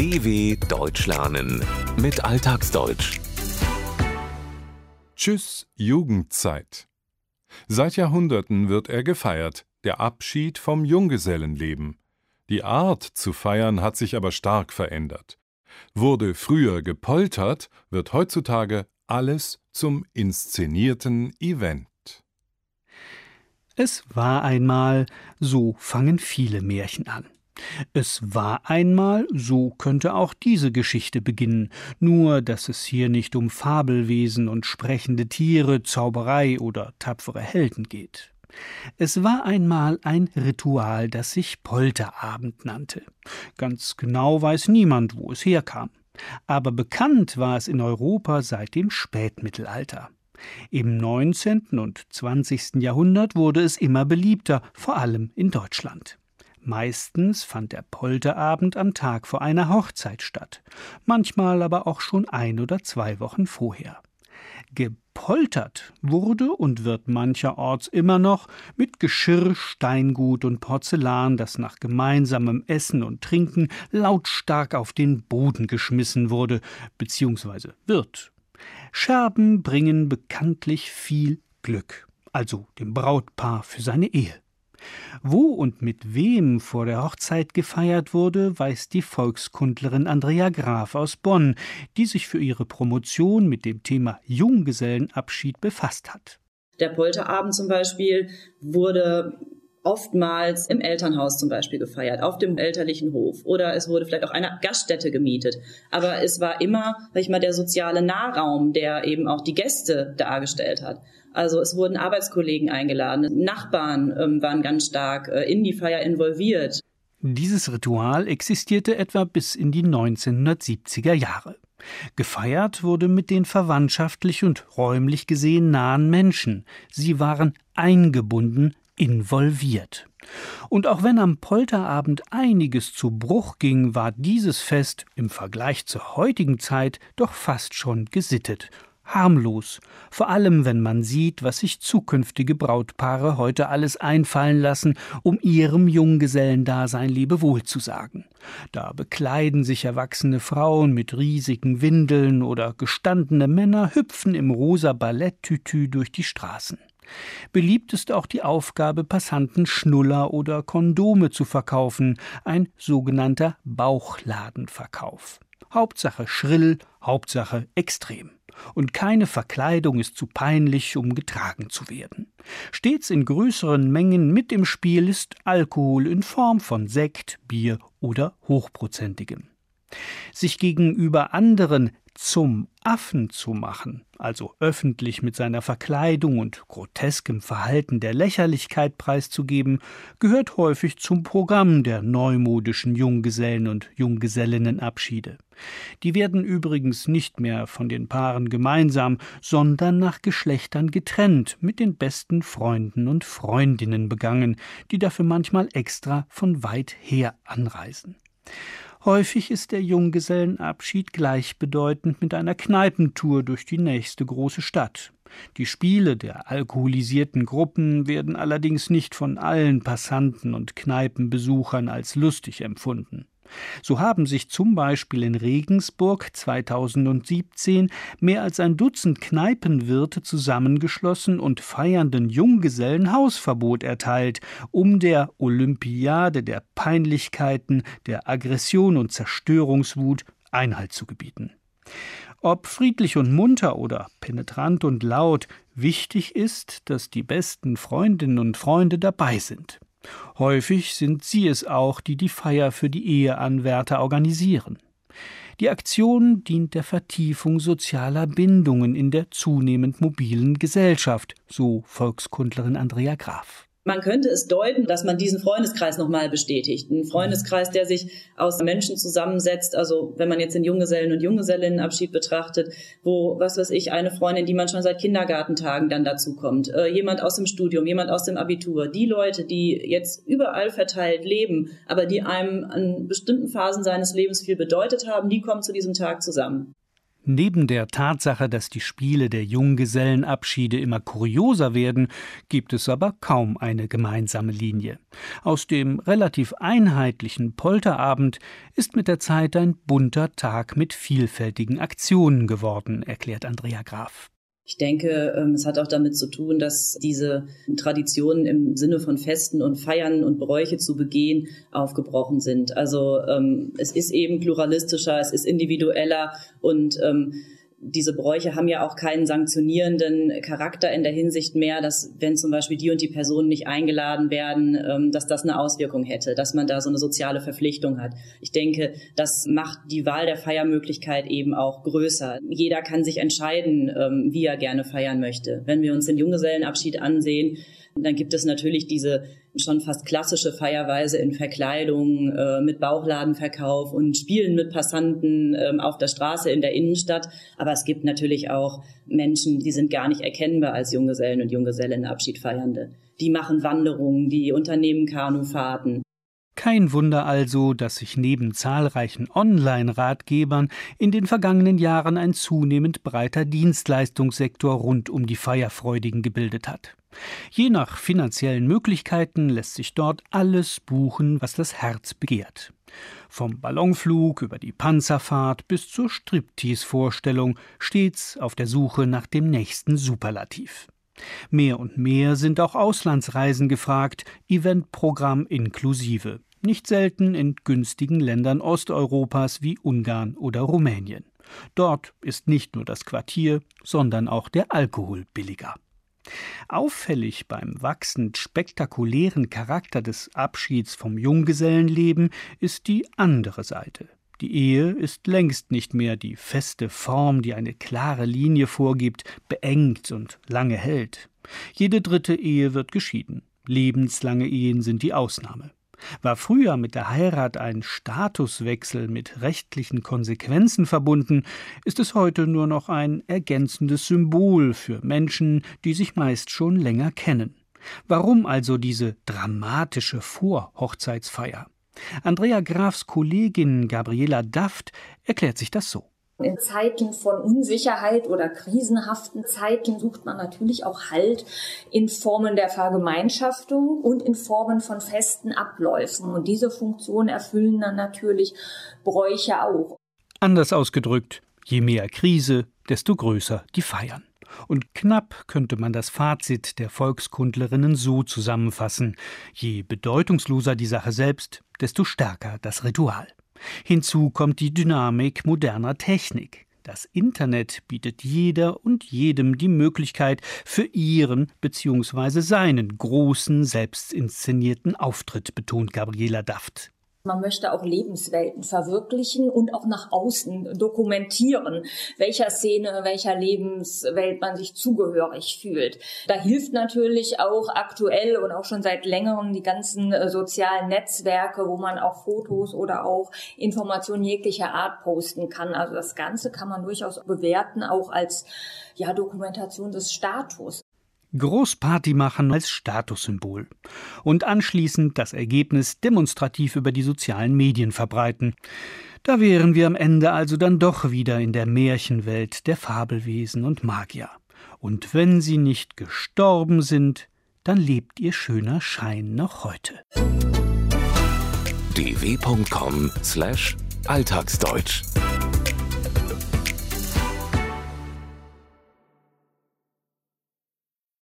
DW Deutsch lernen mit Alltagsdeutsch. Tschüss, Jugendzeit. Seit Jahrhunderten wird er gefeiert, der Abschied vom Junggesellenleben. Die Art zu feiern hat sich aber stark verändert. Wurde früher gepoltert, wird heutzutage alles zum inszenierten Event. Es war einmal, so fangen viele Märchen an. Es war einmal, so könnte auch diese Geschichte beginnen, nur dass es hier nicht um Fabelwesen und sprechende Tiere, Zauberei oder tapfere Helden geht. Es war einmal ein Ritual, das sich Polterabend nannte. Ganz genau weiß niemand, wo es herkam. Aber bekannt war es in Europa seit dem Spätmittelalter. Im 19. und 20. Jahrhundert wurde es immer beliebter, vor allem in Deutschland. Meistens fand der Polterabend am Tag vor einer Hochzeit statt, manchmal aber auch schon ein oder zwei Wochen vorher. Gepoltert wurde und wird mancherorts immer noch mit Geschirr, Steingut und Porzellan, das nach gemeinsamem Essen und Trinken lautstark auf den Boden geschmissen wurde bzw. wird. Scherben bringen bekanntlich viel Glück, also dem Brautpaar für seine Ehe. Wo und mit wem vor der Hochzeit gefeiert wurde, weiß die Volkskundlerin Andrea Graf aus Bonn, die sich für ihre Promotion mit dem Thema Junggesellenabschied befasst hat. Der Polterabend zum Beispiel wurde oftmals im Elternhaus zum Beispiel gefeiert, auf dem elterlichen Hof oder es wurde vielleicht auch eine Gaststätte gemietet. Aber es war immer, sag ich mal, der soziale Nahraum, der eben auch die Gäste dargestellt hat. Also es wurden Arbeitskollegen eingeladen, Nachbarn ähm, waren ganz stark äh, in die Feier involviert. Dieses Ritual existierte etwa bis in die 1970er Jahre. Gefeiert wurde mit den verwandtschaftlich und räumlich gesehen nahen Menschen. Sie waren eingebunden, involviert. Und auch wenn am Polterabend einiges zu Bruch ging, war dieses Fest im Vergleich zur heutigen Zeit doch fast schon gesittet harmlos, vor allem wenn man sieht, was sich zukünftige Brautpaare heute alles einfallen lassen, um ihrem Junggesellendasein Lebewohl zu sagen. Da bekleiden sich erwachsene Frauen mit riesigen Windeln oder gestandene Männer hüpfen im rosa Balletttütü durch die Straßen. Beliebt ist auch die Aufgabe, Passanten Schnuller oder Kondome zu verkaufen, ein sogenannter Bauchladenverkauf. Hauptsache schrill, Hauptsache extrem und keine Verkleidung ist zu peinlich, um getragen zu werden. Stets in größeren Mengen mit im Spiel ist Alkohol in Form von Sekt, Bier oder hochprozentigem. Sich gegenüber anderen zum Affen zu machen, also öffentlich mit seiner Verkleidung und groteskem Verhalten der Lächerlichkeit preiszugeben, gehört häufig zum Programm der neumodischen Junggesellen und Junggesellinnenabschiede. Die werden übrigens nicht mehr von den Paaren gemeinsam, sondern nach Geschlechtern getrennt, mit den besten Freunden und Freundinnen begangen, die dafür manchmal extra von weit her anreisen. Häufig ist der Junggesellenabschied gleichbedeutend mit einer Kneipentour durch die nächste große Stadt. Die Spiele der alkoholisierten Gruppen werden allerdings nicht von allen Passanten und Kneipenbesuchern als lustig empfunden. So haben sich zum Beispiel in Regensburg 2017 mehr als ein Dutzend Kneipenwirte zusammengeschlossen und feiernden Junggesellen Hausverbot erteilt, um der Olympiade der Peinlichkeiten, der Aggression und Zerstörungswut Einhalt zu gebieten. Ob friedlich und munter oder penetrant und laut, wichtig ist, dass die besten Freundinnen und Freunde dabei sind. Häufig sind sie es auch, die die Feier für die Eheanwärter organisieren. Die Aktion dient der Vertiefung sozialer Bindungen in der zunehmend mobilen Gesellschaft, so Volkskundlerin Andrea Graf. Man könnte es deuten, dass man diesen Freundeskreis nochmal bestätigt. Ein Freundeskreis, der sich aus Menschen zusammensetzt. Also wenn man jetzt den Junggesellen- und Junggesellinnenabschied betrachtet, wo, was weiß ich, eine Freundin, die man schon seit Kindergartentagen dann dazu kommt, äh, jemand aus dem Studium, jemand aus dem Abitur, die Leute, die jetzt überall verteilt leben, aber die einem an bestimmten Phasen seines Lebens viel bedeutet haben, die kommen zu diesem Tag zusammen. Neben der Tatsache, dass die Spiele der Junggesellenabschiede immer kurioser werden, gibt es aber kaum eine gemeinsame Linie. Aus dem relativ einheitlichen Polterabend ist mit der Zeit ein bunter Tag mit vielfältigen Aktionen geworden, erklärt Andrea Graf. Ich denke, ähm, es hat auch damit zu tun, dass diese Traditionen im Sinne von Festen und Feiern und Bräuche zu begehen aufgebrochen sind. Also ähm, es ist eben pluralistischer, es ist individueller und ähm, diese Bräuche haben ja auch keinen sanktionierenden Charakter in der Hinsicht mehr, dass wenn zum Beispiel die und die Personen nicht eingeladen werden, ähm, dass das eine Auswirkung hätte, dass man da so eine soziale Verpflichtung hat. Ich denke, das macht die Wahl der Feiermöglichkeit eben auch größer. Jeder kann sich entscheiden, ähm, wie er gerne feiern möchte. Wenn wir uns den Junggesellenabschied ansehen, dann gibt es natürlich diese schon fast klassische Feierweise in Verkleidung äh, mit Bauchladenverkauf und Spielen mit Passanten äh, auf der Straße in der Innenstadt. Aber es gibt natürlich auch Menschen, die sind gar nicht erkennbar als Junggesellen und Junggesellenabschiedfeiernde. Die machen Wanderungen, die unternehmen Kanufahrten. Kein Wunder also, dass sich neben zahlreichen Online-Ratgebern in den vergangenen Jahren ein zunehmend breiter Dienstleistungssektor rund um die Feierfreudigen gebildet hat. Je nach finanziellen Möglichkeiten lässt sich dort alles buchen, was das Herz begehrt. Vom Ballonflug über die Panzerfahrt bis zur Striptease-Vorstellung, stets auf der Suche nach dem nächsten Superlativ. Mehr und mehr sind auch Auslandsreisen gefragt, Eventprogramm inklusive, nicht selten in günstigen Ländern Osteuropas wie Ungarn oder Rumänien. Dort ist nicht nur das Quartier, sondern auch der Alkohol billiger. Auffällig beim wachsend spektakulären Charakter des Abschieds vom Junggesellenleben ist die andere Seite. Die Ehe ist längst nicht mehr die feste Form, die eine klare Linie vorgibt, beengt und lange hält. Jede dritte Ehe wird geschieden. Lebenslange Ehen sind die Ausnahme. War früher mit der Heirat ein Statuswechsel mit rechtlichen Konsequenzen verbunden, ist es heute nur noch ein ergänzendes Symbol für Menschen, die sich meist schon länger kennen. Warum also diese dramatische Vorhochzeitsfeier? Andrea Grafs Kollegin Gabriela Daft erklärt sich das so. In Zeiten von Unsicherheit oder krisenhaften Zeiten sucht man natürlich auch Halt in Formen der Vergemeinschaftung und in Formen von festen Abläufen. Und diese Funktion erfüllen dann natürlich Bräuche auch. Anders ausgedrückt, je mehr Krise, desto größer die Feiern. Und knapp könnte man das Fazit der Volkskundlerinnen so zusammenfassen. Je bedeutungsloser die Sache selbst, desto stärker das Ritual. Hinzu kommt die Dynamik moderner Technik. Das Internet bietet jeder und jedem die Möglichkeit, für ihren bzw. seinen großen, selbst inszenierten Auftritt, betont Gabriela Daft. Man möchte auch Lebenswelten verwirklichen und auch nach außen dokumentieren, welcher Szene, welcher Lebenswelt man sich zugehörig fühlt. Da hilft natürlich auch aktuell und auch schon seit längerem die ganzen äh, sozialen Netzwerke, wo man auch Fotos oder auch Informationen jeglicher Art posten kann. Also das Ganze kann man durchaus bewerten, auch als ja, Dokumentation des Status. Großparty machen als Statussymbol und anschließend das Ergebnis demonstrativ über die sozialen Medien verbreiten. Da wären wir am Ende also dann doch wieder in der Märchenwelt der Fabelwesen und Magier. Und wenn sie nicht gestorben sind, dann lebt ihr schöner Schein noch heute. dw.com/alltagsdeutsch